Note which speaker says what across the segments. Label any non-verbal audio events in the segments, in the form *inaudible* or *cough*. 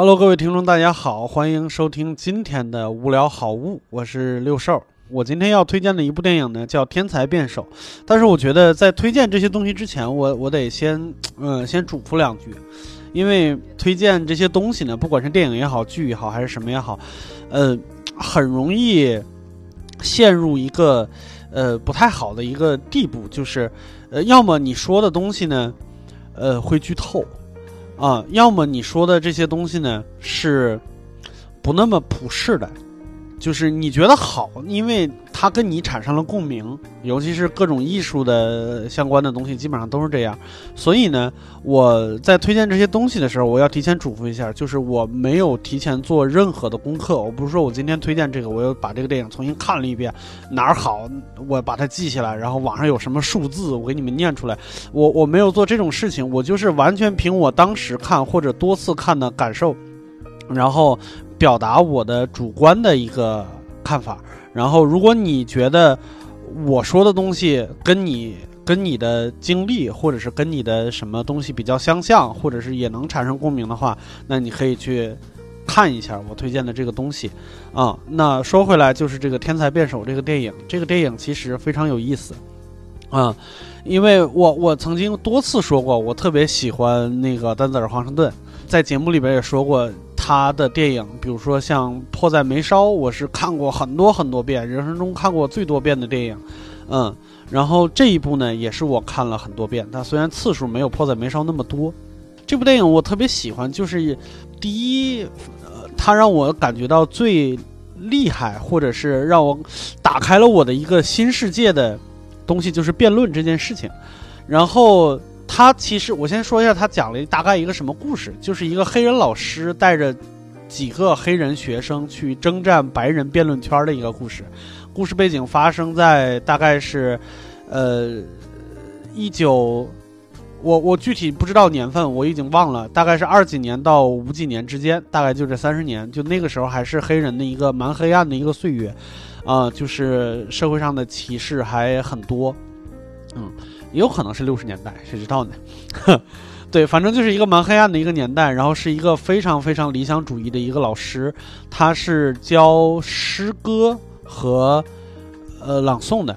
Speaker 1: Hello，各位听众，大家好，欢迎收听今天的无聊好物，我是六兽。我今天要推荐的一部电影呢，叫《天才辩手》。但是我觉得在推荐这些东西之前，我我得先，嗯，先嘱咐两句，因为推荐这些东西呢，不管是电影也好，剧也好，还是什么也好，呃，很容易陷入一个呃不太好的一个地步，就是呃，要么你说的东西呢，呃，会剧透。啊，要么你说的这些东西呢是不那么普世的，就是你觉得好，因为它跟你产生了共鸣，尤其是各种艺术的相关的东西，基本上都是这样。所以呢，我在推荐这些东西的时候，我要提前嘱咐一下，就是我没有提前做任何的功课。我不是说我今天推荐这个，我又把这个电影重新看了一遍，哪儿好，我把它记下来，然后网上有什么数字，我给你们念出来。我我没有做这种事情，我就是完全凭我当时看或者多次看的感受，然后表达我的主观的一个看法。然后，如果你觉得我说的东西跟你跟你的经历，或者是跟你的什么东西比较相像，或者是也能产生共鸣的话，那你可以去看一下我推荐的这个东西啊。那说回来，就是这个《天才辩手》这个电影，这个电影其实非常有意思啊，因为我我曾经多次说过，我特别喜欢那个丹泽尔·华盛顿，在节目里边也说过。他的电影，比如说像《迫在眉梢》，我是看过很多很多遍，人生中看过最多遍的电影，嗯，然后这一部呢，也是我看了很多遍。它虽然次数没有《迫在眉梢》那么多，这部电影我特别喜欢，就是第一，呃，它让我感觉到最厉害，或者是让我打开了我的一个新世界的东西，就是辩论这件事情，然后。他其实，我先说一下，他讲了大概一个什么故事，就是一个黑人老师带着几个黑人学生去征战白人辩论圈的一个故事。故事背景发生在大概是，呃，一九，我我具体不知道年份，我已经忘了，大概是二几年到五几年之间，大概就这三十年，就那个时候还是黑人的一个蛮黑暗的一个岁月，啊，就是社会上的歧视还很多，嗯。也有可能是六十年代，谁知道呢？*laughs* 对，反正就是一个蛮黑暗的一个年代。然后是一个非常非常理想主义的一个老师，他是教诗歌和呃朗诵的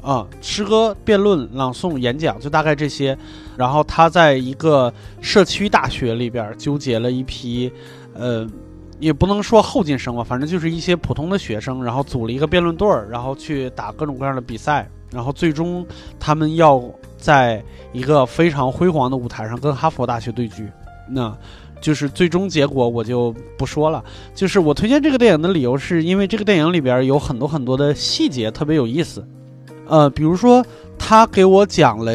Speaker 1: 啊，诗歌、辩论、朗诵、演讲，就大概这些。然后他在一个社区大学里边纠结了一批，呃，也不能说后进生吧，反正就是一些普通的学生，然后组了一个辩论队儿，然后去打各种各样的比赛。然后最终，他们要在一个非常辉煌的舞台上跟哈佛大学对局，那就是最终结果我就不说了。就是我推荐这个电影的理由，是因为这个电影里边有很多很多的细节特别有意思，呃，比如说他给我讲了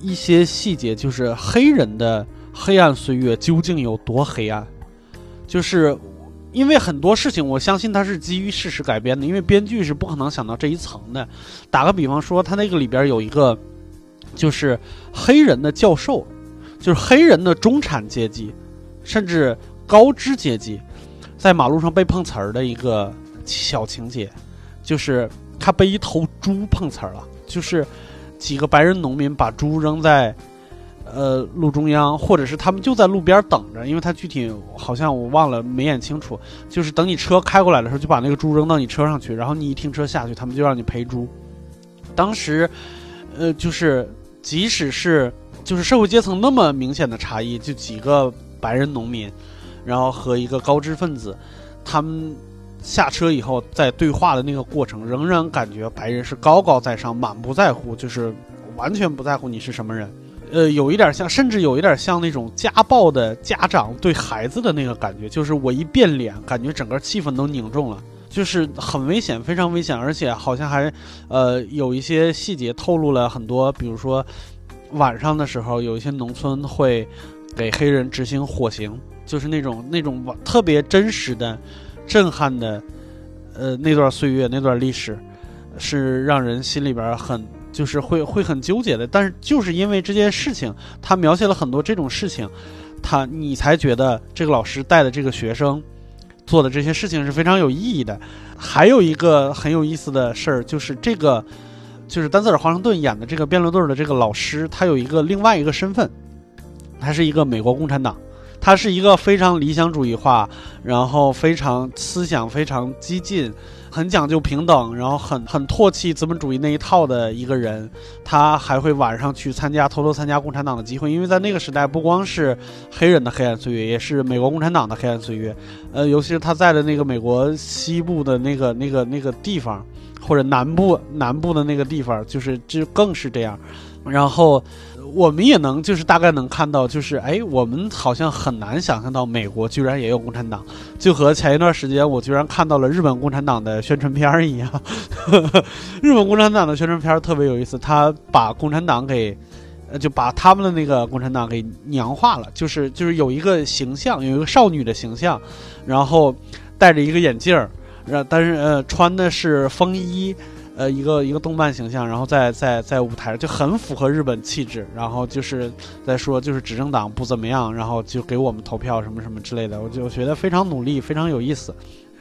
Speaker 1: 一些细节，就是黑人的黑暗岁月究竟有多黑暗，就是。因为很多事情，我相信它是基于事实改编的。因为编剧是不可能想到这一层的。打个比方说，他那个里边有一个，就是黑人的教授，就是黑人的中产阶级，甚至高知阶级，在马路上被碰瓷儿的一个小情节，就是他被一头猪碰瓷儿了，就是几个白人农民把猪扔在。呃，路中央，或者是他们就在路边等着，因为他具体好像我忘了，没演清楚。就是等你车开过来的时候，就把那个猪扔到你车上去，然后你一停车下去，他们就让你赔猪。*laughs* 当时，呃，就是即使是就是社会阶层那么明显的差异，就几个白人农民，然后和一个高知分子，他们下车以后在对话的那个过程，仍然感觉白人是高高在上，满不在乎，就是完全不在乎你是什么人。呃，有一点像，甚至有一点像那种家暴的家长对孩子的那个感觉，就是我一变脸，感觉整个气氛都凝重了，就是很危险，非常危险，而且好像还，呃，有一些细节透露了很多，比如说晚上的时候，有一些农村会给黑人执行火刑，就是那种 *laughs* 那种特别真实的、震撼的，呃，那段岁月，那段历史，是让人心里边很。就是会会很纠结的，但是就是因为这件事情，他描写了很多这种事情，他你才觉得这个老师带的这个学生做的这些事情是非常有意义的。还有一个很有意思的事儿，就是这个就是丹泽尔·华盛顿演的这个辩论队的这个老师，他有一个另外一个身份，他是一个美国共产党，他是一个非常理想主义化，然后非常思想非常激进。很讲究平等，然后很很唾弃资本主义那一套的一个人，他还会晚上去参加偷偷参加共产党的集会，因为在那个时代，不光是黑人的黑暗岁月，也是美国共产党的黑暗岁月。呃，尤其是他在的那个美国西部的那个那个那个地方，或者南部南部的那个地方，就是就更是这样。然后。我们也能就是大概能看到，就是哎，我们好像很难想象到美国居然也有共产党，就和前一段时间我居然看到了日本共产党的宣传片儿一样。*laughs* 日本共产党的宣传片儿特别有意思，他把共产党给，就把他们的那个共产党给娘化了，就是就是有一个形象，有一个少女的形象，然后戴着一个眼镜儿，然但是呃穿的是风衣。呃，一个一个动漫形象，然后在在在舞台上就很符合日本气质，然后就是在说就是执政党不怎么样，然后就给我们投票什么什么之类的，我就觉得非常努力，非常有意思。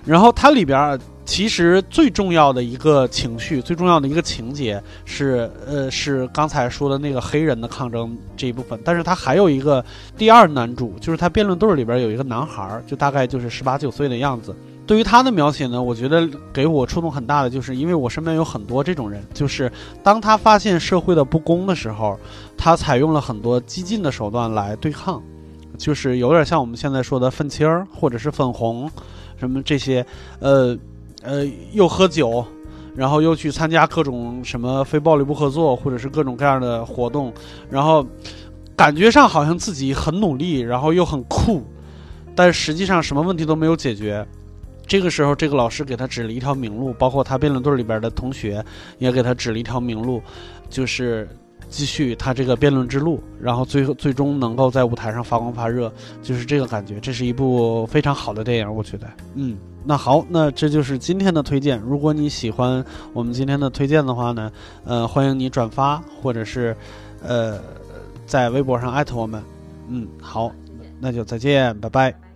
Speaker 1: 然后它里边其实最重要的一个情绪，最重要的一个情节是呃是刚才说的那个黑人的抗争这一部分，但是它还有一个第二男主，就是他辩论队里边有一个男孩，就大概就是十八九岁的样子。对于他的描写呢，我觉得给我触动很大的，就是因为我身边有很多这种人，就是当他发现社会的不公的时候，他采用了很多激进的手段来对抗，就是有点像我们现在说的愤青儿或者是粉红，什么这些，呃，呃，又喝酒，然后又去参加各种什么非暴力不合作或者是各种各样的活动，然后感觉上好像自己很努力，然后又很酷，但实际上什么问题都没有解决。这个时候，这个老师给他指了一条明路，包括他辩论队里边的同学也给他指了一条明路，就是继续他这个辩论之路，然后最后最终能够在舞台上发光发热，就是这个感觉。这是一部非常好的电影，我觉得。嗯，那好，那这就是今天的推荐。如果你喜欢我们今天的推荐的话呢，呃，欢迎你转发或者是呃在微博上艾特我们。嗯，好，那就再见，拜拜。